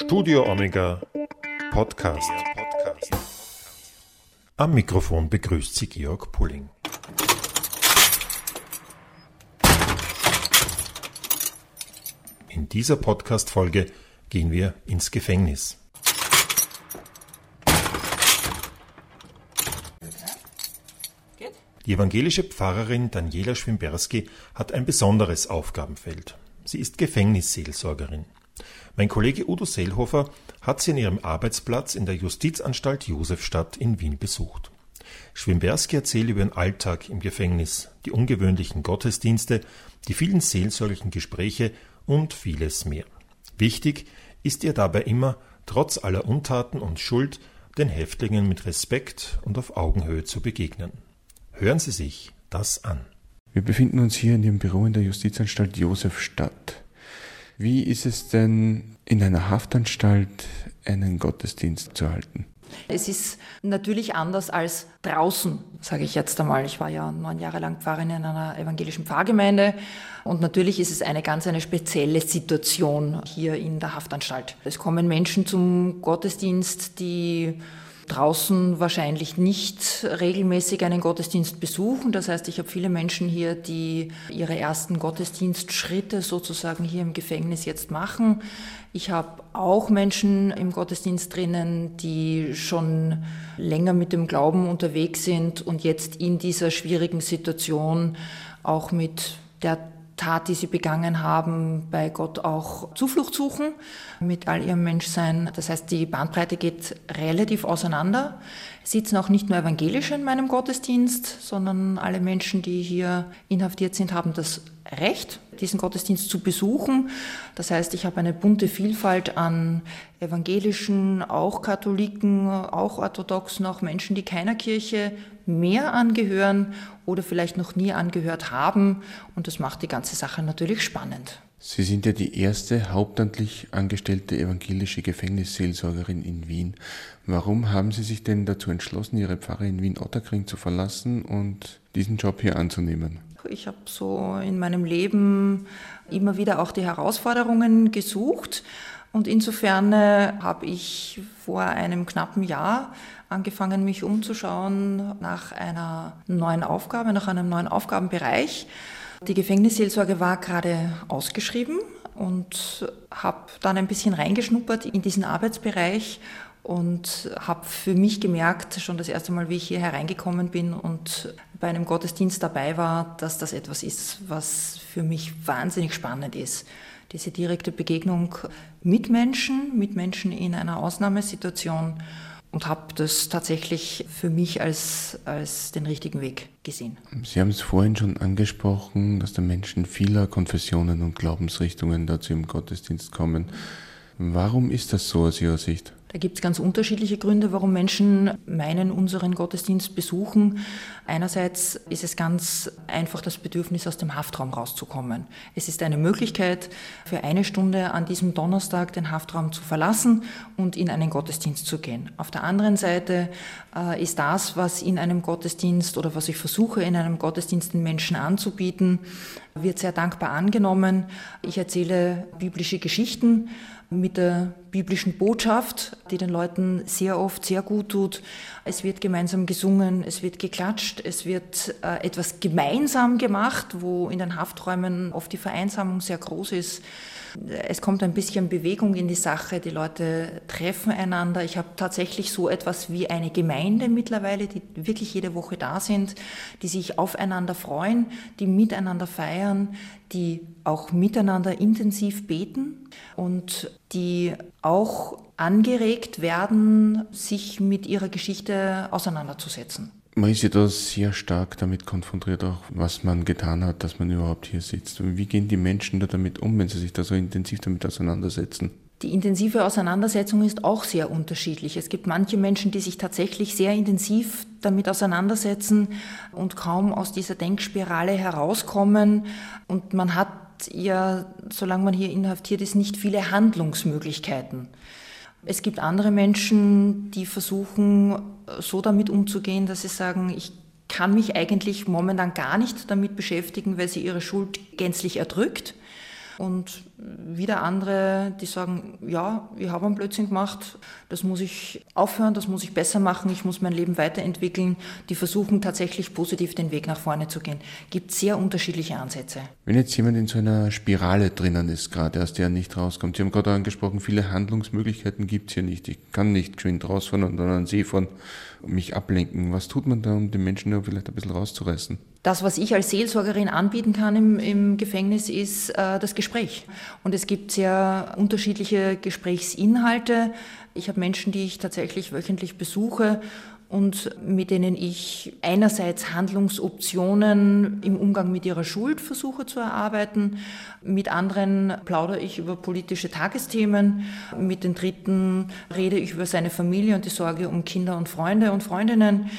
Studio Omega Podcast. Am Mikrofon begrüßt Sie Georg Pulling. In dieser Podcast-Folge gehen wir ins Gefängnis. Die evangelische Pfarrerin Daniela Schwimberski hat ein besonderes Aufgabenfeld. Sie ist Gefängnisseelsorgerin. Mein Kollege Udo Seelhofer hat sie an ihrem Arbeitsplatz in der Justizanstalt Josefstadt in Wien besucht. Schwimberski erzählt über ihren Alltag im Gefängnis, die ungewöhnlichen Gottesdienste, die vielen seelsorglichen Gespräche und vieles mehr. Wichtig ist ihr dabei immer, trotz aller Untaten und Schuld, den Häftlingen mit Respekt und auf Augenhöhe zu begegnen. Hören Sie sich das an. Wir befinden uns hier in Ihrem Büro in der Justizanstalt Josefstadt. Wie ist es denn in einer Haftanstalt einen Gottesdienst zu halten? Es ist natürlich anders als draußen, sage ich jetzt einmal. Ich war ja neun Jahre lang Pfarrerin in einer evangelischen Pfarrgemeinde und natürlich ist es eine ganz eine spezielle Situation hier in der Haftanstalt. Es kommen Menschen zum Gottesdienst, die draußen wahrscheinlich nicht regelmäßig einen Gottesdienst besuchen. Das heißt, ich habe viele Menschen hier, die ihre ersten Gottesdienstschritte sozusagen hier im Gefängnis jetzt machen. Ich habe auch Menschen im Gottesdienst drinnen, die schon länger mit dem Glauben unterwegs sind und jetzt in dieser schwierigen Situation auch mit der Tat, die sie begangen haben, bei Gott auch Zuflucht suchen mit all ihrem Menschsein. Das heißt, die Bandbreite geht relativ auseinander. Sitzen auch nicht nur Evangelische in meinem Gottesdienst, sondern alle Menschen, die hier inhaftiert sind, haben das Recht, diesen Gottesdienst zu besuchen. Das heißt, ich habe eine bunte Vielfalt an Evangelischen, auch Katholiken, auch Orthodoxen, auch Menschen, die keiner Kirche mehr angehören oder vielleicht noch nie angehört haben. Und das macht die ganze Sache natürlich spannend. Sie sind ja die erste hauptamtlich angestellte evangelische Gefängnisseelsorgerin in Wien. Warum haben Sie sich denn dazu entschlossen, Ihre Pfarre in Wien-Otterkring zu verlassen und diesen Job hier anzunehmen? Ich habe so in meinem Leben immer wieder auch die Herausforderungen gesucht. Und insofern äh, habe ich vor einem knappen Jahr angefangen, mich umzuschauen nach einer neuen Aufgabe, nach einem neuen Aufgabenbereich. Die Gefängnisseelsorge war gerade ausgeschrieben und habe dann ein bisschen reingeschnuppert in diesen Arbeitsbereich und habe für mich gemerkt, schon das erste Mal, wie ich hier hereingekommen bin und bei einem Gottesdienst dabei war, dass das etwas ist, was für mich wahnsinnig spannend ist. Diese direkte Begegnung mit Menschen, mit Menschen in einer Ausnahmesituation und habe das tatsächlich für mich als, als den richtigen Weg gesehen. Sie haben es vorhin schon angesprochen, dass da Menschen vieler Konfessionen und Glaubensrichtungen dazu im Gottesdienst kommen. Warum ist das so aus Ihrer Sicht? Da gibt es ganz unterschiedliche Gründe, warum Menschen meinen, unseren Gottesdienst besuchen. Einerseits ist es ganz einfach das Bedürfnis, aus dem Haftraum rauszukommen. Es ist eine Möglichkeit, für eine Stunde an diesem Donnerstag den Haftraum zu verlassen und in einen Gottesdienst zu gehen. Auf der anderen Seite äh, ist das, was in einem Gottesdienst oder was ich versuche, in einem Gottesdienst den Menschen anzubieten, wird sehr dankbar angenommen. Ich erzähle biblische Geschichten mit der biblischen Botschaft, die den Leuten sehr oft sehr gut tut. Es wird gemeinsam gesungen, es wird geklatscht, es wird äh, etwas gemeinsam gemacht, wo in den Hafträumen oft die Vereinsamung sehr groß ist. Es kommt ein bisschen Bewegung in die Sache, die Leute treffen einander. Ich habe tatsächlich so etwas wie eine Gemeinde mittlerweile, die wirklich jede Woche da sind, die sich aufeinander freuen, die miteinander feiern, die auch miteinander intensiv beten und die auch angeregt werden, sich mit ihrer Geschichte auseinanderzusetzen. Man ist ja da sehr stark damit konfrontiert, auch was man getan hat, dass man überhaupt hier sitzt. Wie gehen die Menschen da damit um, wenn sie sich da so intensiv damit auseinandersetzen? Die intensive Auseinandersetzung ist auch sehr unterschiedlich. Es gibt manche Menschen, die sich tatsächlich sehr intensiv damit auseinandersetzen und kaum aus dieser Denkspirale herauskommen. Und man hat ja, solange man hier inhaftiert ist, nicht viele Handlungsmöglichkeiten. Es gibt andere Menschen, die versuchen, so damit umzugehen, dass sie sagen, ich kann mich eigentlich momentan gar nicht damit beschäftigen, weil sie ihre Schuld gänzlich erdrückt. Und wieder andere, die sagen, ja, ich habe einen Blödsinn gemacht, das muss ich aufhören, das muss ich besser machen, ich muss mein Leben weiterentwickeln. Die versuchen tatsächlich positiv den Weg nach vorne zu gehen. Gibt sehr unterschiedliche Ansätze. Wenn jetzt jemand in so einer Spirale drinnen ist, gerade aus der er nicht rauskommt, Sie haben gerade angesprochen, viele Handlungsmöglichkeiten gibt es hier nicht. Ich kann nicht geschwind rausfahren und dann an See fahren, mich ablenken. Was tut man da, um den Menschen da vielleicht ein bisschen rauszureißen? Das, was ich als Seelsorgerin anbieten kann im, im Gefängnis, ist äh, das Gespräch. Und es gibt sehr unterschiedliche Gesprächsinhalte. Ich habe Menschen, die ich tatsächlich wöchentlich besuche und mit denen ich einerseits Handlungsoptionen im Umgang mit ihrer Schuld versuche zu erarbeiten, mit anderen plaudere ich über politische Tagesthemen, mit den Dritten rede ich über seine Familie und die Sorge um Kinder und Freunde und Freundinnen.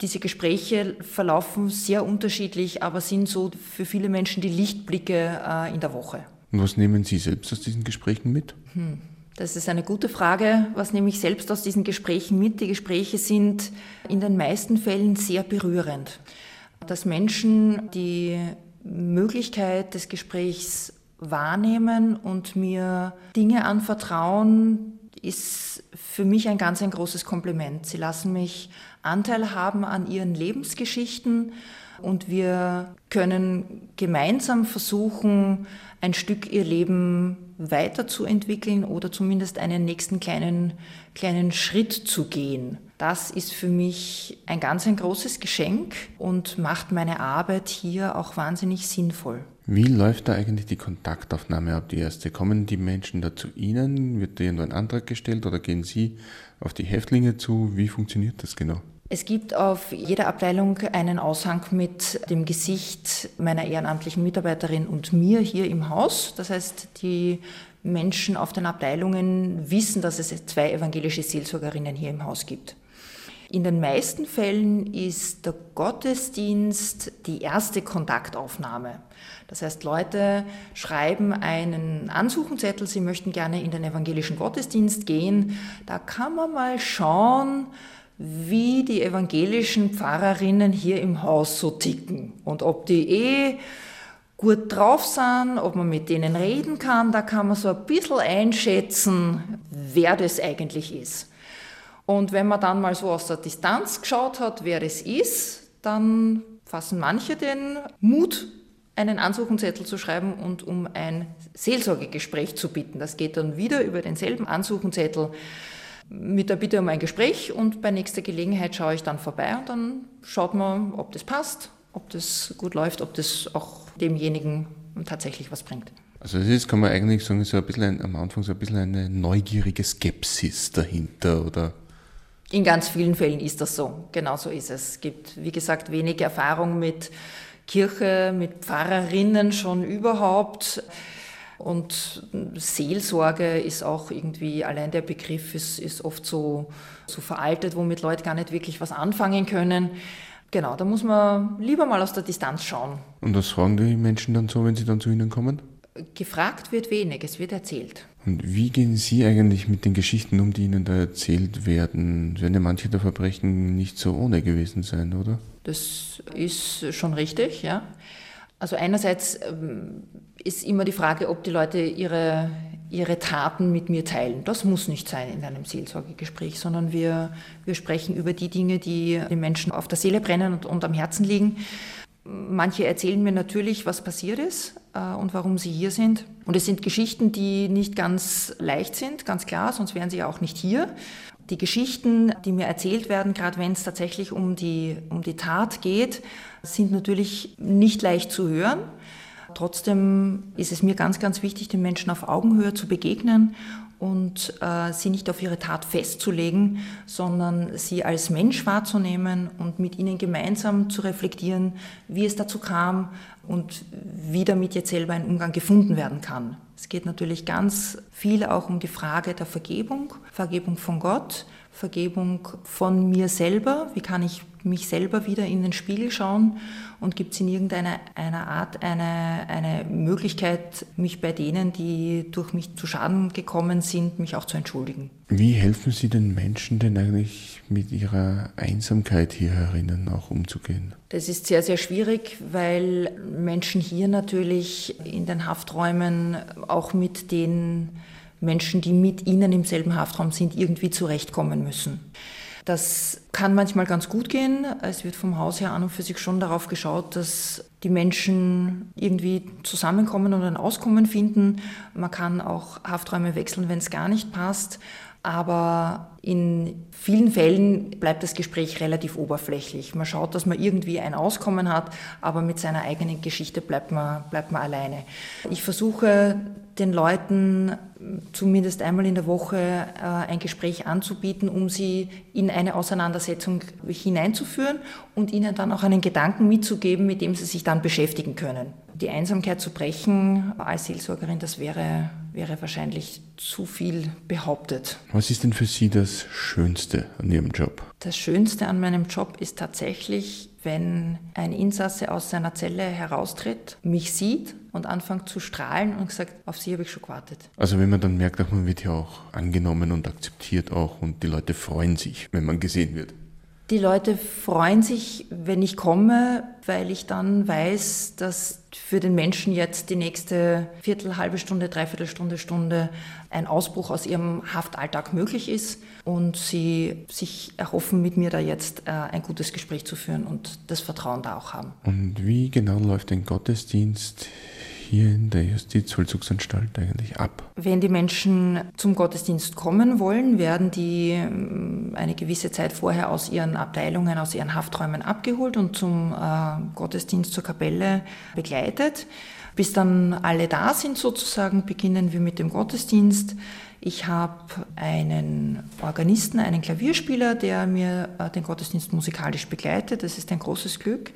Diese Gespräche verlaufen sehr unterschiedlich, aber sind so für viele Menschen die Lichtblicke äh, in der Woche. Und was nehmen Sie selbst aus diesen Gesprächen mit? Hm. Das ist eine gute Frage. Was nehme ich selbst aus diesen Gesprächen mit? Die Gespräche sind in den meisten Fällen sehr berührend. Dass Menschen die Möglichkeit des Gesprächs wahrnehmen und mir Dinge anvertrauen, ist für mich ein ganz ein großes Kompliment. Sie lassen mich Anteil haben an ihren Lebensgeschichten und wir können gemeinsam versuchen, ein Stück ihr Leben weiterzuentwickeln oder zumindest einen nächsten kleinen, kleinen Schritt zu gehen. Das ist für mich ein ganz ein großes Geschenk und macht meine Arbeit hier auch wahnsinnig sinnvoll. Wie läuft da eigentlich die Kontaktaufnahme ab, die erste? Kommen die Menschen da zu Ihnen? Wird da irgendwo ein Antrag gestellt oder gehen Sie auf die Häftlinge zu? Wie funktioniert das genau? Es gibt auf jeder Abteilung einen Aushang mit dem Gesicht meiner ehrenamtlichen Mitarbeiterin und mir hier im Haus. Das heißt, die Menschen auf den Abteilungen wissen, dass es zwei evangelische Seelsorgerinnen hier im Haus gibt. In den meisten Fällen ist der Gottesdienst die erste Kontaktaufnahme. Das heißt, Leute schreiben einen Ansuchenzettel, sie möchten gerne in den evangelischen Gottesdienst gehen. Da kann man mal schauen, wie die evangelischen Pfarrerinnen hier im Haus so ticken und ob die eh gut drauf sind, ob man mit denen reden kann, da kann man so ein bisschen einschätzen, wer das eigentlich ist. Und wenn man dann mal so aus der Distanz geschaut hat, wer das ist, dann fassen manche den Mut, einen Ansuchenzettel zu schreiben und um ein Seelsorgegespräch zu bitten. Das geht dann wieder über denselben Ansuchenzettel mit der Bitte um ein Gespräch und bei nächster Gelegenheit schaue ich dann vorbei und dann schaut man, ob das passt, ob das gut läuft, ob das auch demjenigen tatsächlich was bringt. Also das ist, kann man eigentlich sagen, so ein bisschen ein, am Anfang so ein bisschen eine neugierige Skepsis dahinter, oder? In ganz vielen Fällen ist das so. Genau so ist es. Es gibt, wie gesagt, wenig Erfahrung mit Kirche, mit Pfarrerinnen schon überhaupt. Und Seelsorge ist auch irgendwie, allein der Begriff ist, ist oft so, so veraltet, womit Leute gar nicht wirklich was anfangen können. Genau, da muss man lieber mal aus der Distanz schauen. Und was fragen die Menschen dann so, wenn sie dann zu Ihnen kommen? Gefragt wird wenig, es wird erzählt. Und wie gehen Sie eigentlich mit den Geschichten um, die Ihnen da erzählt werden? Werden ja manche der Verbrechen nicht so ohne gewesen sein, oder? Das ist schon richtig, ja. Also einerseits ähm, ist immer die Frage, ob die Leute ihre, ihre Taten mit mir teilen. Das muss nicht sein in einem Seelsorgegespräch, sondern wir, wir sprechen über die Dinge, die den Menschen auf der Seele brennen und, und am Herzen liegen. Manche erzählen mir natürlich, was passiert ist äh, und warum sie hier sind. Und es sind Geschichten, die nicht ganz leicht sind, ganz klar, sonst wären sie ja auch nicht hier. Die Geschichten, die mir erzählt werden, gerade wenn es tatsächlich um die, um die Tat geht, sind natürlich nicht leicht zu hören. Trotzdem ist es mir ganz, ganz wichtig, den Menschen auf Augenhöhe zu begegnen und äh, sie nicht auf ihre Tat festzulegen, sondern sie als Mensch wahrzunehmen und mit ihnen gemeinsam zu reflektieren, wie es dazu kam und wie damit jetzt selber ein Umgang gefunden werden kann. Es geht natürlich ganz viel auch um die Frage der Vergebung, Vergebung von Gott, Vergebung von mir selber, wie kann ich mich selber wieder in den Spiegel schauen und gibt es in irgendeiner einer Art eine, eine Möglichkeit, mich bei denen, die durch mich zu Schaden gekommen sind, mich auch zu entschuldigen. Wie helfen Sie den Menschen denn eigentlich mit ihrer Einsamkeit hier herinnen auch umzugehen? Das ist sehr, sehr schwierig, weil Menschen hier natürlich in den Hafträumen auch mit den Menschen, die mit ihnen im selben Haftraum sind, irgendwie zurechtkommen müssen. Das kann manchmal ganz gut gehen. Es wird vom Haus her an und für sich schon darauf geschaut, dass die Menschen irgendwie zusammenkommen und ein Auskommen finden. Man kann auch Hafträume wechseln, wenn es gar nicht passt. Aber in vielen Fällen bleibt das Gespräch relativ oberflächlich. Man schaut, dass man irgendwie ein Auskommen hat, aber mit seiner eigenen Geschichte bleibt man, bleibt man alleine. Ich versuche den Leuten zumindest einmal in der Woche äh, ein Gespräch anzubieten, um sie in eine Auseinandersetzung hineinzuführen und ihnen dann auch einen Gedanken mitzugeben, mit dem sie sich dann beschäftigen können. Die Einsamkeit zu brechen als Seelsorgerin, das wäre, wäre wahrscheinlich zu viel behauptet. Was ist denn für Sie das Schönste an Ihrem Job? Das Schönste an meinem Job ist tatsächlich, wenn ein Insasse aus seiner Zelle heraustritt, mich sieht und anfängt zu strahlen und sagt, auf Sie habe ich schon gewartet. Also wenn man dann merkt, auch man wird ja auch angenommen und akzeptiert auch und die Leute freuen sich, wenn man gesehen wird. Die Leute freuen sich, wenn ich komme, weil ich dann weiß, dass für den Menschen jetzt die nächste Viertel, halbe Stunde, Dreiviertelstunde, Stunde ein Ausbruch aus ihrem Haftalltag möglich ist und sie sich erhoffen, mit mir da jetzt äh, ein gutes Gespräch zu führen und das Vertrauen da auch haben. Und wie genau läuft ein Gottesdienst hier in der Justizvollzugsanstalt eigentlich ab? Wenn die Menschen zum Gottesdienst kommen wollen, werden die ähm, eine gewisse Zeit vorher aus ihren Abteilungen, aus ihren Hafträumen abgeholt und zum äh, Gottesdienst zur Kapelle begleitet. Bis dann alle da sind sozusagen, beginnen wir mit dem Gottesdienst. Ich habe einen Organisten, einen Klavierspieler, der mir äh, den Gottesdienst musikalisch begleitet. Das ist ein großes Glück.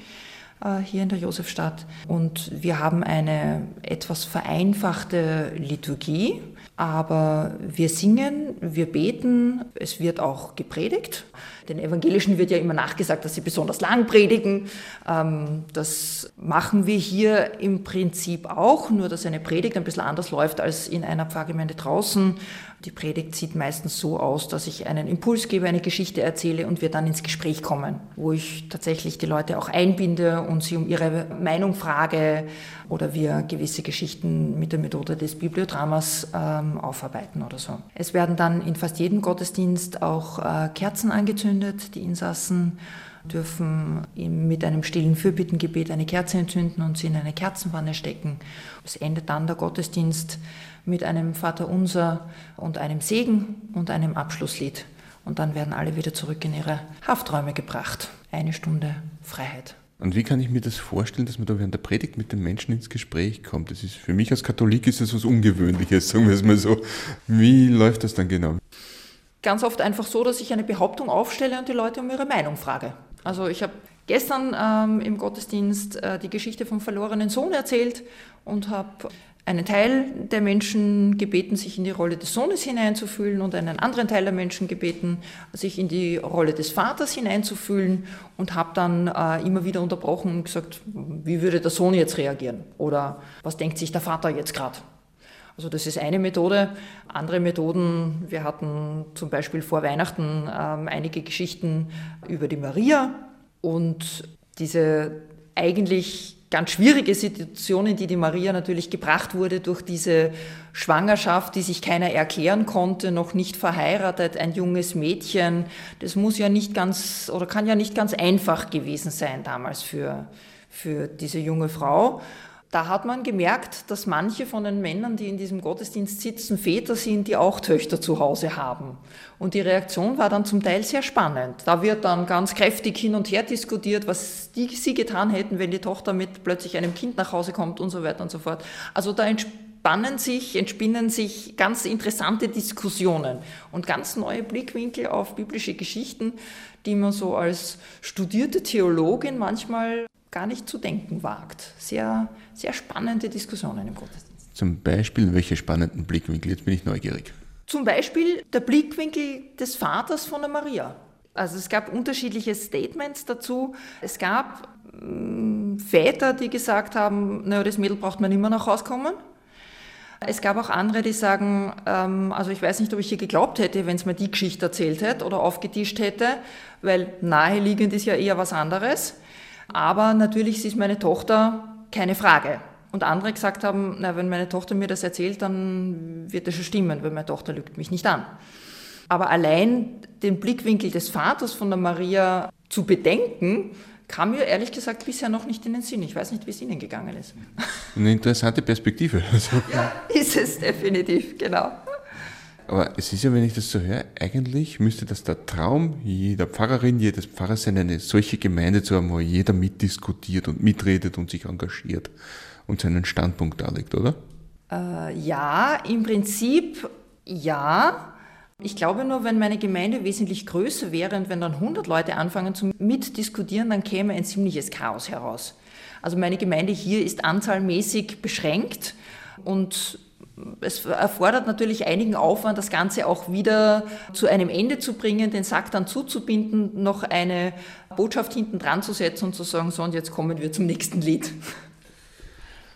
Äh, hier in der Josefstadt. Und wir haben eine etwas vereinfachte Liturgie, aber wir singen, wir beten, es wird auch gepredigt. Den Evangelischen wird ja immer nachgesagt, dass sie besonders lang predigen. Ähm, das machen wir hier im Prinzip auch, nur dass eine Predigt ein bisschen anders läuft als in einer Pfarrgemeinde draußen. Die Predigt sieht meistens so aus, dass ich einen Impuls gebe, eine Geschichte erzähle und wir dann ins Gespräch kommen, wo ich tatsächlich die Leute auch einbinde und sie um ihre Meinung frage oder wir gewisse Geschichten mit der Methode des Bibliodramas ähm, aufarbeiten oder so. Es werden dann in fast jedem Gottesdienst auch äh, Kerzen angezündet. Die Insassen dürfen mit einem stillen Fürbittengebet eine Kerze entzünden und sie in eine Kerzenwanne stecken. Es endet dann der Gottesdienst mit einem Vaterunser und einem Segen und einem Abschlusslied. Und dann werden alle wieder zurück in ihre Hafträume gebracht. Eine Stunde Freiheit. Und wie kann ich mir das vorstellen, dass man da während der Predigt mit den Menschen ins Gespräch kommt? Das ist für mich als Katholik ist das was Ungewöhnliches, sagen wir es mal so. Wie läuft das dann genau? Ganz oft einfach so, dass ich eine Behauptung aufstelle und die Leute um ihre Meinung frage. Also ich habe gestern ähm, im Gottesdienst äh, die Geschichte vom verlorenen Sohn erzählt und habe einen Teil der Menschen gebeten, sich in die Rolle des Sohnes hineinzufühlen und einen anderen Teil der Menschen gebeten, sich in die Rolle des Vaters hineinzufühlen und habe dann äh, immer wieder unterbrochen und gesagt, wie würde der Sohn jetzt reagieren oder was denkt sich der Vater jetzt gerade. Also das ist eine Methode. Andere Methoden, wir hatten zum Beispiel vor Weihnachten ähm, einige Geschichten über die Maria und diese eigentlich ganz schwierige Situation, in die die Maria natürlich gebracht wurde durch diese Schwangerschaft, die sich keiner erklären konnte, noch nicht verheiratet, ein junges Mädchen. Das muss ja nicht ganz oder kann ja nicht ganz einfach gewesen sein damals für, für diese junge Frau. Da hat man gemerkt, dass manche von den Männern, die in diesem Gottesdienst sitzen, Väter sind, die auch Töchter zu Hause haben. Und die Reaktion war dann zum Teil sehr spannend. Da wird dann ganz kräftig hin und her diskutiert, was die, sie getan hätten, wenn die Tochter mit plötzlich einem Kind nach Hause kommt und so weiter und so fort. Also da entspannen sich, entspinnen sich ganz interessante Diskussionen und ganz neue Blickwinkel auf biblische Geschichten, die man so als studierte Theologin manchmal gar nicht zu denken wagt. Sehr, sehr spannende Diskussionen im Gottesdienst. Zum Beispiel, welche spannenden Blickwinkel? Jetzt bin ich neugierig. Zum Beispiel der Blickwinkel des Vaters von der Maria. Also es gab unterschiedliche Statements dazu. Es gab äh, Väter, die gesagt haben, naja, das Mädel braucht man immer nach Hause kommen. Es gab auch andere, die sagen, ähm, also ich weiß nicht, ob ich hier geglaubt hätte, wenn es mir die Geschichte erzählt hätte oder aufgetischt hätte, weil naheliegend ist ja eher was anderes. Aber natürlich ist meine Tochter keine Frage. Und andere gesagt haben, na, wenn meine Tochter mir das erzählt, dann wird das schon stimmen, weil meine Tochter lügt mich nicht an. Aber allein den Blickwinkel des Vaters von der Maria zu bedenken, kam mir ehrlich gesagt bisher noch nicht in den Sinn. Ich weiß nicht, wie es Ihnen gegangen ist. Eine interessante Perspektive. Ja, ist es definitiv, genau. Aber es ist ja, wenn ich das so höre, eigentlich müsste das der Traum jeder Pfarrerin, jedes Pfarrers sein, eine solche Gemeinde zu haben, wo jeder mitdiskutiert und mitredet und sich engagiert und seinen Standpunkt darlegt, oder? Äh, ja, im Prinzip ja. Ich glaube nur, wenn meine Gemeinde wesentlich größer wäre und wenn dann 100 Leute anfangen zu mitdiskutieren, dann käme ein ziemliches Chaos heraus. Also meine Gemeinde hier ist anzahlmäßig beschränkt und es erfordert natürlich einigen Aufwand, das Ganze auch wieder zu einem Ende zu bringen, den Sack dann zuzubinden, noch eine Botschaft hinten dran zu setzen und zu sagen, so und jetzt kommen wir zum nächsten Lied.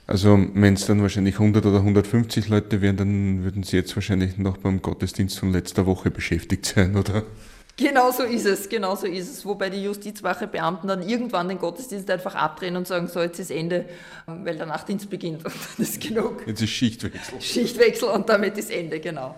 Also wenn es dann wahrscheinlich 100 oder 150 Leute wären, dann würden Sie jetzt wahrscheinlich noch beim Gottesdienst von letzter Woche beschäftigt sein, oder? Genau so ist es, genau so ist es. Wobei die Justizwache-Beamten dann irgendwann den Gottesdienst einfach abdrehen und sagen, so jetzt ist Ende, weil der Nachtdienst beginnt und dann ist genug. Jetzt ist Schichtwechsel. Schichtwechsel und damit ist Ende, genau.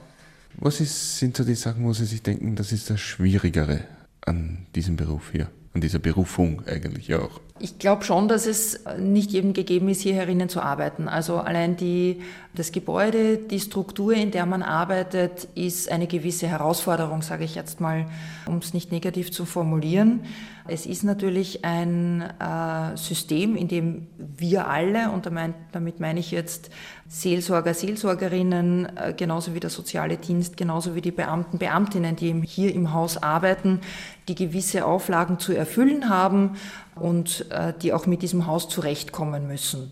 Was ist, sind so die Sachen, wo Sie sich denken, das ist das Schwierigere an diesem Beruf hier, an dieser Berufung eigentlich auch? Ich glaube schon, dass es nicht jedem gegeben ist, hier herinnen zu arbeiten. Also allein die, das Gebäude, die Struktur, in der man arbeitet, ist eine gewisse Herausforderung, sage ich jetzt mal, um es nicht negativ zu formulieren. Es ist natürlich ein äh, System, in dem wir alle, und damit meine ich jetzt Seelsorger, Seelsorgerinnen, äh, genauso wie der soziale Dienst, genauso wie die Beamten, Beamtinnen, die hier im Haus arbeiten, die gewisse Auflagen zu erfüllen haben und äh, die auch mit diesem Haus zurechtkommen müssen.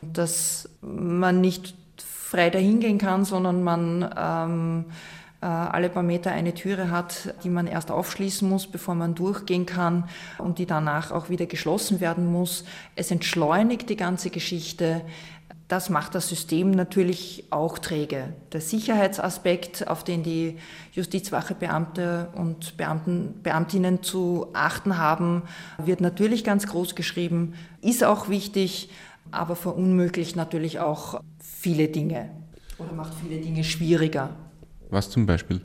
Dass man nicht frei dahingehen kann, sondern man ähm, äh, alle paar Meter eine Türe hat, die man erst aufschließen muss, bevor man durchgehen kann und die danach auch wieder geschlossen werden muss. Es entschleunigt die ganze Geschichte. Das macht das System natürlich auch träge. Der Sicherheitsaspekt, auf den die Justizwachebeamte und Beamten, Beamtinnen zu achten haben, wird natürlich ganz groß geschrieben, ist auch wichtig, aber verunmöglicht natürlich auch viele Dinge oder macht viele Dinge schwieriger. Was zum Beispiel?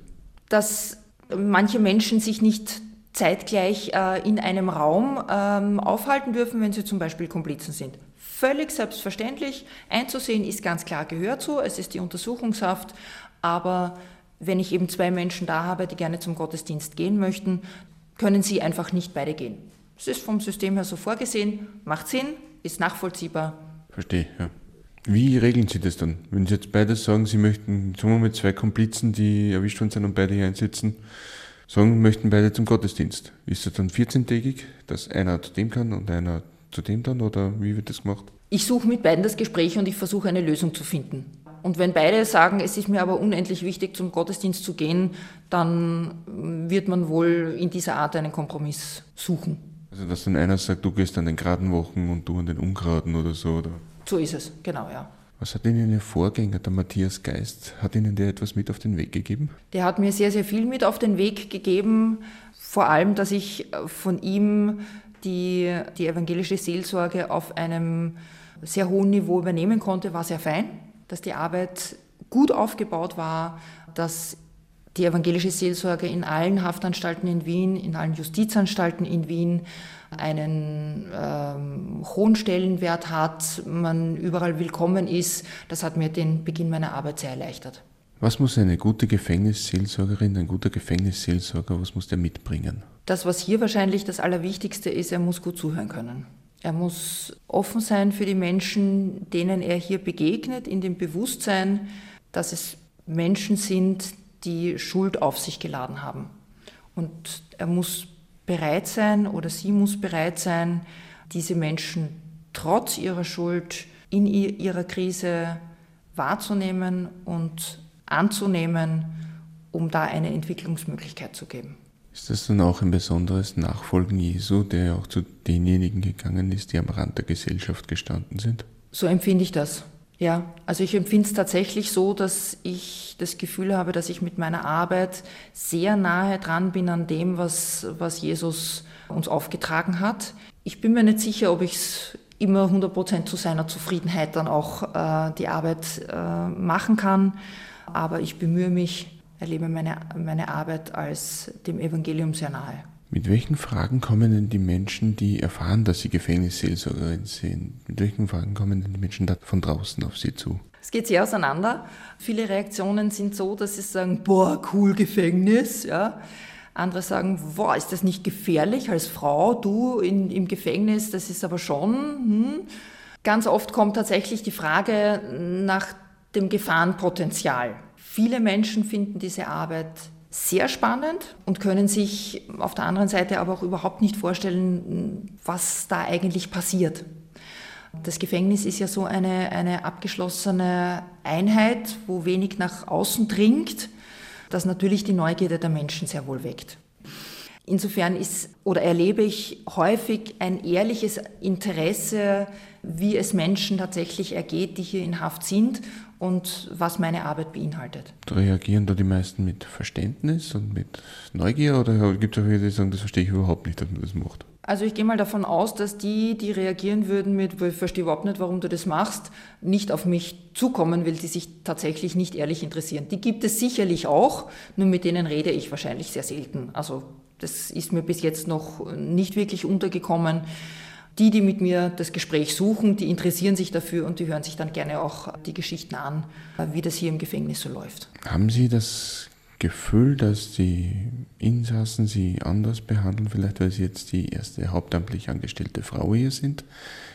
Dass manche Menschen sich nicht zeitgleich äh, in einem Raum ähm, aufhalten dürfen, wenn sie zum Beispiel Komplizen sind. Völlig selbstverständlich. Einzusehen ist ganz klar gehört so, es ist die Untersuchungshaft, aber wenn ich eben zwei Menschen da habe, die gerne zum Gottesdienst gehen möchten, können sie einfach nicht beide gehen. Es ist vom System her so vorgesehen, macht Sinn, ist nachvollziehbar. Verstehe, ja. Wie regeln Sie das dann? Wenn Sie jetzt beide sagen, Sie möchten, sagen wir mal, zwei Komplizen, die erwischt worden sind und beide hier einsitzen, sagen, möchten beide zum Gottesdienst. Ist das dann 14-tägig, dass einer zu dem kann und einer zu dem dann oder wie wird das gemacht? Ich suche mit beiden das Gespräch und ich versuche eine Lösung zu finden. Und wenn beide sagen, es ist mir aber unendlich wichtig, zum Gottesdienst zu gehen, dann wird man wohl in dieser Art einen Kompromiss suchen. Also dass dann einer sagt, du gehst an den geraden Wochen und du an den ungeraden oder so, oder? So ist es, genau, ja. Was hat Ihnen Ihr Vorgänger, der Matthias Geist, hat Ihnen der etwas mit auf den Weg gegeben? Der hat mir sehr, sehr viel mit auf den Weg gegeben. Vor allem, dass ich äh, von ihm die, die evangelische Seelsorge auf einem sehr hohen Niveau übernehmen konnte, war sehr fein. Dass die Arbeit gut aufgebaut war, dass die evangelische Seelsorge in allen Haftanstalten in Wien, in allen Justizanstalten in Wien einen ähm, hohen Stellenwert hat, man überall willkommen ist. Das hat mir den Beginn meiner Arbeit sehr erleichtert. Was muss eine gute Gefängnisseelsorgerin, ein guter Gefängnisseelsorger, was muss der mitbringen? Das, was hier wahrscheinlich das Allerwichtigste ist, er muss gut zuhören können. Er muss offen sein für die Menschen, denen er hier begegnet, in dem Bewusstsein, dass es Menschen sind, die Schuld auf sich geladen haben. Und er muss bereit sein oder sie muss bereit sein, diese Menschen trotz ihrer Schuld in ihrer Krise wahrzunehmen und anzunehmen, um da eine Entwicklungsmöglichkeit zu geben. Ist das dann auch ein besonderes Nachfolgen Jesu, der auch zu denjenigen gegangen ist, die am Rand der Gesellschaft gestanden sind? So empfinde ich das. Ja, also ich empfinde es tatsächlich so, dass ich das Gefühl habe, dass ich mit meiner Arbeit sehr nahe dran bin an dem, was, was Jesus uns aufgetragen hat. Ich bin mir nicht sicher, ob ich es immer 100 Prozent zu seiner Zufriedenheit dann auch äh, die Arbeit äh, machen kann. Aber ich bemühe mich, erlebe meine, meine Arbeit als dem Evangelium sehr nahe. Mit welchen Fragen kommen denn die Menschen, die erfahren, dass sie Gefängnisseelsorgerin sind? Mit welchen Fragen kommen denn die Menschen da von draußen auf sie zu? Es geht sehr auseinander. Viele Reaktionen sind so, dass sie sagen, boah, cool Gefängnis, ja. Andere sagen, boah, ist das nicht gefährlich als Frau, du in, im Gefängnis, das ist aber schon. Hm. Ganz oft kommt tatsächlich die Frage nach dem Gefahrenpotenzial. Viele Menschen finden diese Arbeit sehr spannend und können sich auf der anderen Seite aber auch überhaupt nicht vorstellen, was da eigentlich passiert. Das Gefängnis ist ja so eine, eine abgeschlossene Einheit, wo wenig nach außen dringt das natürlich die Neugierde der Menschen sehr wohl weckt. Insofern ist oder erlebe ich häufig ein ehrliches Interesse, wie es Menschen tatsächlich ergeht, die hier in Haft sind und was meine Arbeit beinhaltet. Reagieren da die meisten mit Verständnis und mit Neugier oder gibt es auch welche, die sagen, das verstehe ich überhaupt nicht, dass man das macht? Also ich gehe mal davon aus, dass die, die reagieren würden mit, ich verstehe überhaupt nicht, warum du das machst, nicht auf mich zukommen, weil die sich tatsächlich nicht ehrlich interessieren. Die gibt es sicherlich auch, nur mit denen rede ich wahrscheinlich sehr selten. Also das ist mir bis jetzt noch nicht wirklich untergekommen. Die, die mit mir das Gespräch suchen, die interessieren sich dafür und die hören sich dann gerne auch die Geschichten an, wie das hier im Gefängnis so läuft. Haben Sie das Gefühl, dass die Insassen sie anders behandeln, vielleicht weil sie jetzt die erste hauptamtlich angestellte Frau hier sind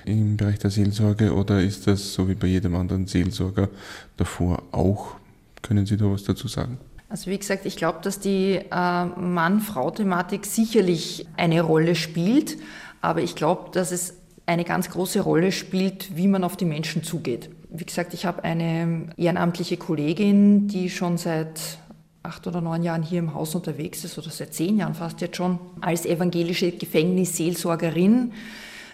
im Bereich der Seelsorge oder ist das so wie bei jedem anderen Seelsorger davor auch? Können Sie da was dazu sagen? Also wie gesagt, ich glaube, dass die äh, Mann-Frau-Thematik sicherlich eine Rolle spielt, aber ich glaube, dass es eine ganz große Rolle spielt, wie man auf die Menschen zugeht. Wie gesagt, ich habe eine ehrenamtliche Kollegin, die schon seit acht oder neun Jahren hier im Haus unterwegs ist, oder seit zehn Jahren fast jetzt schon, als evangelische Gefängnisseelsorgerin.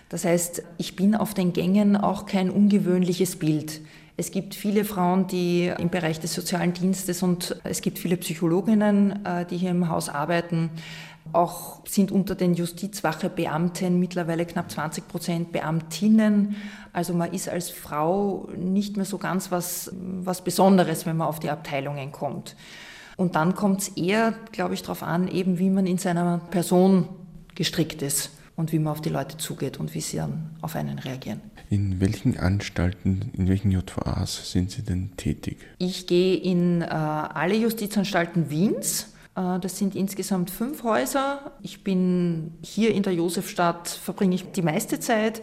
Das heißt, ich bin auf den Gängen auch kein ungewöhnliches Bild. Es gibt viele Frauen, die im Bereich des sozialen Dienstes und es gibt viele Psychologinnen, äh, die hier im Haus arbeiten. Auch sind unter den Justizwachebeamten mittlerweile knapp 20 Prozent Beamtinnen. Also man ist als Frau nicht mehr so ganz was, was Besonderes, wenn man auf die Abteilungen kommt. Und dann kommt es eher, glaube ich, darauf an, eben wie man in seiner Person gestrickt ist und wie man auf die Leute zugeht und wie sie dann auf einen reagieren. In welchen Anstalten, in welchen JVAs sind Sie denn tätig? Ich gehe in äh, alle Justizanstalten Wiens. Äh, das sind insgesamt fünf Häuser. Ich bin hier in der Josefstadt, verbringe ich die meiste Zeit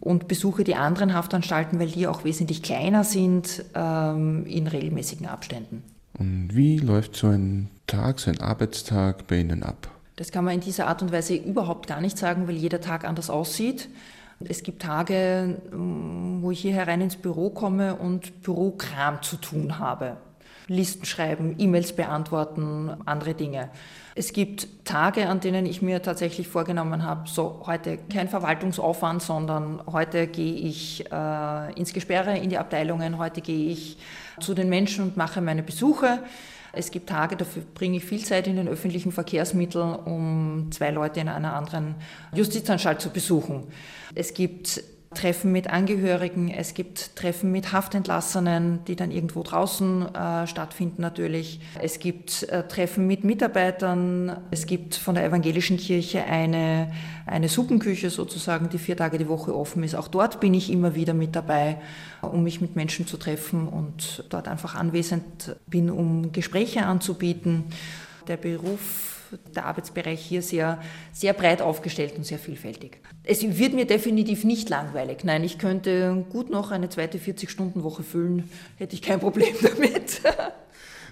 und besuche die anderen Haftanstalten, weil die auch wesentlich kleiner sind, ähm, in regelmäßigen Abständen. Und wie läuft so ein Tag, so ein Arbeitstag bei Ihnen ab? Das kann man in dieser Art und Weise überhaupt gar nicht sagen, weil jeder Tag anders aussieht. Es gibt Tage, mm, wo ich hier herein ins Büro komme und Bürokram zu tun habe. Listen schreiben, E-Mails beantworten, andere Dinge. Es gibt Tage, an denen ich mir tatsächlich vorgenommen habe, so heute kein Verwaltungsaufwand, sondern heute gehe ich äh, ins Gesperre, in die Abteilungen, heute gehe ich zu den Menschen und mache meine Besuche. Es gibt Tage, dafür bringe ich viel Zeit in den öffentlichen Verkehrsmitteln, um zwei Leute in einer anderen Justizanstalt zu besuchen. Es gibt Treffen mit Angehörigen, es gibt Treffen mit Haftentlassenen, die dann irgendwo draußen äh, stattfinden natürlich. Es gibt äh, Treffen mit Mitarbeitern. Es gibt von der evangelischen Kirche eine, eine Suppenküche sozusagen, die vier Tage die Woche offen ist. Auch dort bin ich immer wieder mit dabei, um mich mit Menschen zu treffen und dort einfach anwesend bin, um Gespräche anzubieten. Der Beruf der Arbeitsbereich hier sehr, sehr breit aufgestellt und sehr vielfältig. Es wird mir definitiv nicht langweilig. Nein, ich könnte gut noch eine zweite 40-Stunden-Woche füllen, hätte ich kein Problem damit.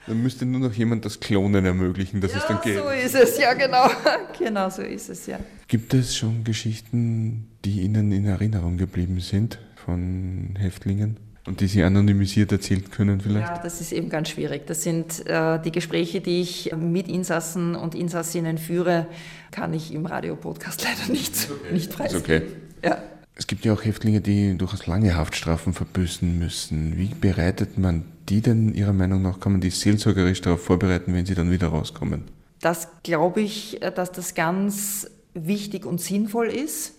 Dann müsste nur noch jemand das Klonen ermöglichen, dass ja, es dann geht. So ist es, ja, genau. Genau so ist es, ja. Gibt es schon Geschichten, die Ihnen in Erinnerung geblieben sind von Häftlingen? Und die Sie anonymisiert erzählt können vielleicht? Ja, das ist eben ganz schwierig. Das sind äh, die Gespräche, die ich mit Insassen und Insassinnen führe, kann ich im Radiopodcast leider nicht, okay. nicht preisgeben. okay. Ja. Es gibt ja auch Häftlinge, die durchaus lange Haftstrafen verbüßen müssen. Wie bereitet man die denn Ihrer Meinung nach, kann man die seelsorgerisch darauf vorbereiten, wenn sie dann wieder rauskommen? Das glaube ich, äh, dass das ganz wichtig und sinnvoll ist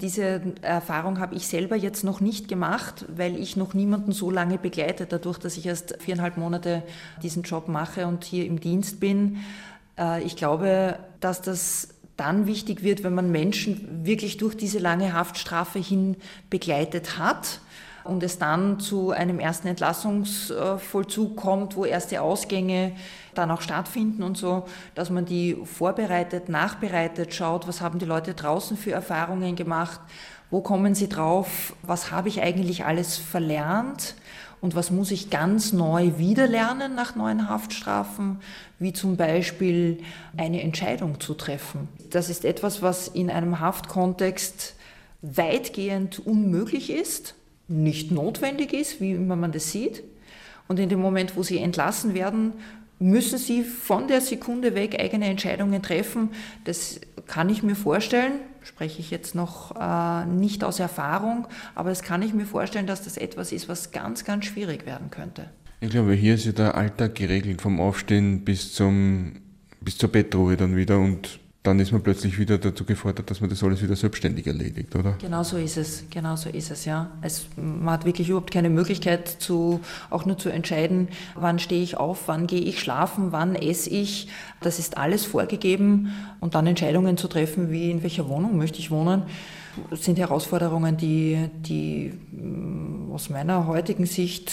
Diese Erfahrung habe ich selber jetzt noch nicht gemacht, weil ich noch niemanden so lange begleite, dadurch, dass ich erst viereinhalb Monate diesen Job mache und hier im Dienst bin. Äh, ich glaube, dass das dann wichtig wird, wenn man Menschen wirklich durch diese lange Haftstrafe hin begleitet hat und es dann zu einem ersten Entlassungsvollzug kommt, wo erste Ausgänge dann auch stattfinden und so, dass man die vorbereitet, nachbereitet, schaut, was haben die Leute draußen für Erfahrungen gemacht, wo kommen sie drauf, was habe ich eigentlich alles verlernt und was muss ich ganz neu wiederlernen nach neuen Haftstrafen, wie zum Beispiel eine Entscheidung zu treffen. Das ist etwas, was in einem Haftkontext weitgehend unmöglich ist, nicht notwendig ist, wie immer man das sieht. Und in dem Moment, wo sie entlassen werden, müssen sie von der Sekunde weg eigene Entscheidungen treffen. Das kann ich mir vorstellen, spreche ich jetzt noch äh, nicht aus Erfahrung, aber das kann ich mir vorstellen, dass das etwas ist, was ganz, ganz schwierig werden könnte. Ich glaube, hier ist ja der Alltag geregelt, vom Aufstehen bis, zum, bis zur Bettruhe dann wieder und dann ist man plötzlich wieder dazu gefordert, dass man das alles wieder selbstständig erledigt, oder? Genau so ist es, genau so ist es, ja. Es, man hat wirklich überhaupt keine Möglichkeit, zu, auch nur zu entscheiden, wann stehe ich auf, wann gehe ich schlafen, wann esse ich. Das ist alles vorgegeben und dann Entscheidungen zu treffen, wie in welcher Wohnung möchte ich wohnen sind Herausforderungen, die, die mm, aus meiner heutigen Sicht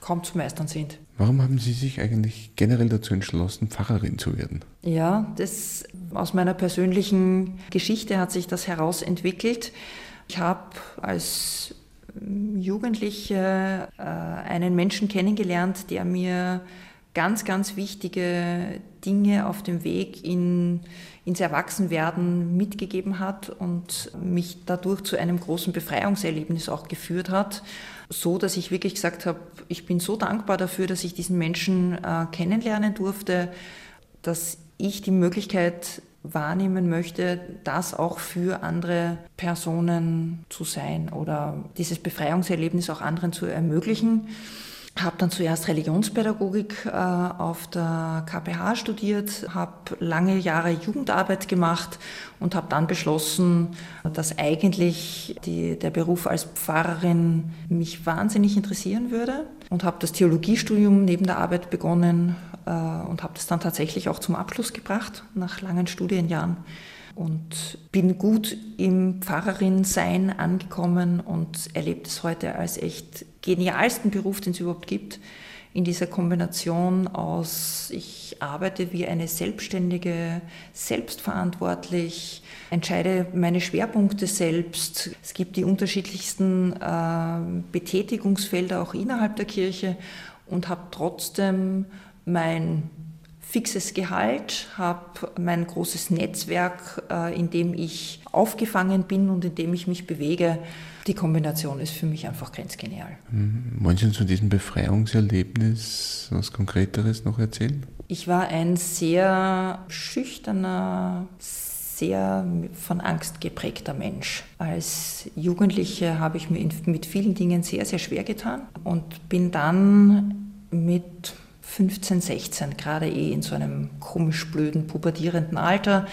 kaum zu meistern sind. Warum haben Sie sich eigentlich generell dazu entschlossen, Pfarrerin zu werden? Ja, das, aus meiner persönlichen Geschichte hat sich das herausentwickelt. Ich habe als Jugendliche äh, einen Menschen kennengelernt, der mir ganz, ganz wichtige Dinge auf dem Weg in, ins Erwachsenwerden mitgegeben hat und mich dadurch zu einem großen Befreiungserlebnis auch geführt hat. So, dass ich wirklich gesagt habe, ich bin so dankbar dafür, dass ich diesen Menschen äh, kennenlernen durfte, dass ich die Möglichkeit wahrnehmen möchte, das auch für andere Personen zu sein oder dieses Befreiungserlebnis auch anderen zu ermöglichen habe dann zuerst Religionspädagogik äh, auf der KPH studiert, habe lange Jahre Jugendarbeit gemacht und habe dann beschlossen, dass eigentlich die, der Beruf als Pfarrerin mich wahnsinnig interessieren würde und habe das Theologiestudium neben der Arbeit begonnen äh, und habe das dann tatsächlich auch zum Abschluss gebracht nach langen Studienjahren und bin gut im Pfarrerin-Sein angekommen und erlebe es heute als echt genialsten Beruf, den es überhaupt gibt. In dieser Kombination aus, ich arbeite wie eine Selbstständige, selbstverantwortlich, entscheide meine Schwerpunkte selbst. Es gibt die unterschiedlichsten äh, Betätigungsfelder auch innerhalb der Kirche und habe trotzdem mein fixes Gehalt, habe mein großes Netzwerk, äh, in dem ich aufgefangen bin und in dem ich mich bewege. Die Kombination ist für mich einfach grenzgenial. Mhm. Wollen Sie uns von diesem Befreiungserlebnis was Konkreteres noch erzählen? Ich war ein sehr schüchterner, sehr von Angst geprägter Mensch. Als Jugendliche habe ich mir mit vielen Dingen sehr, sehr schwer getan und bin dann mit 15, 16, gerade eh in so einem komisch blöden, pubertierenden Alter,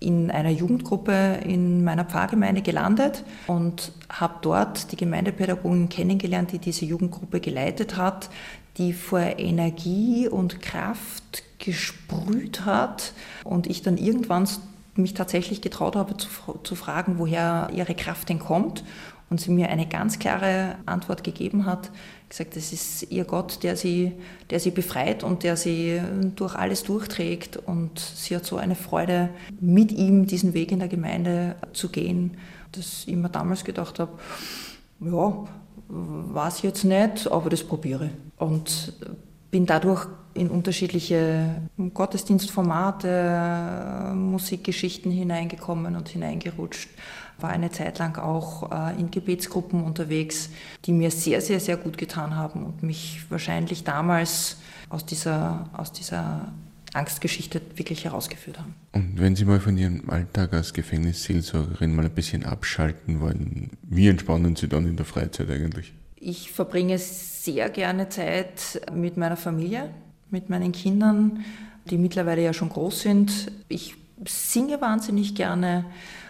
in einer Jugendgruppe in meiner Pfarrgemeinde gelandet und habe dort die Gemeindepädagogin kennengelernt, die diese Jugendgruppe geleitet hat, die vor Energie und Kraft gesprüht hat und ich dann irgendwann mich tatsächlich getraut habe zu, zu fragen, woher ihre Kraft denn kommt und sie mir eine ganz klare Antwort gegeben hat, gesagt, es ist ihr Gott, der sie, der sie befreit und der sie durch alles durchträgt und sie hat so eine Freude, mit ihm diesen Weg in der Gemeinde zu gehen, dass ich mir damals gedacht habe, ja, weiß jetzt nicht, aber das probiere. Und bin dadurch in unterschiedliche Gottesdienstformate, Musikgeschichten hineingekommen und hineingerutscht war eine Zeit lang auch äh, in Gebetsgruppen unterwegs, die mir sehr, sehr, sehr gut getan haben und mich wahrscheinlich damals aus dieser, aus dieser Angstgeschichte wirklich herausgeführt haben. Und wenn Sie mal von Ihrem Alltag als Gefängnisseelsorgerin mal ein bisschen abschalten wollen, wie entspannen Sie dann in der Freizeit eigentlich? Ich verbringe sehr gerne Zeit mit meiner Familie, mit meinen Kindern, die mittlerweile ja schon groß sind. Ich singe wahnsinnig gerne,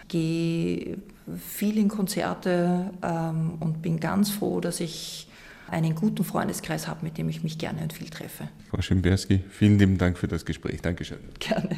gehe viel in Konzerte ähm, und bin ganz froh, dass ich einen guten Freundeskreis habe, mit dem ich mich gerne und viel treffe. Frau Schimberski, vielen lieben Dank für das Gespräch. Dankeschön. Gerne.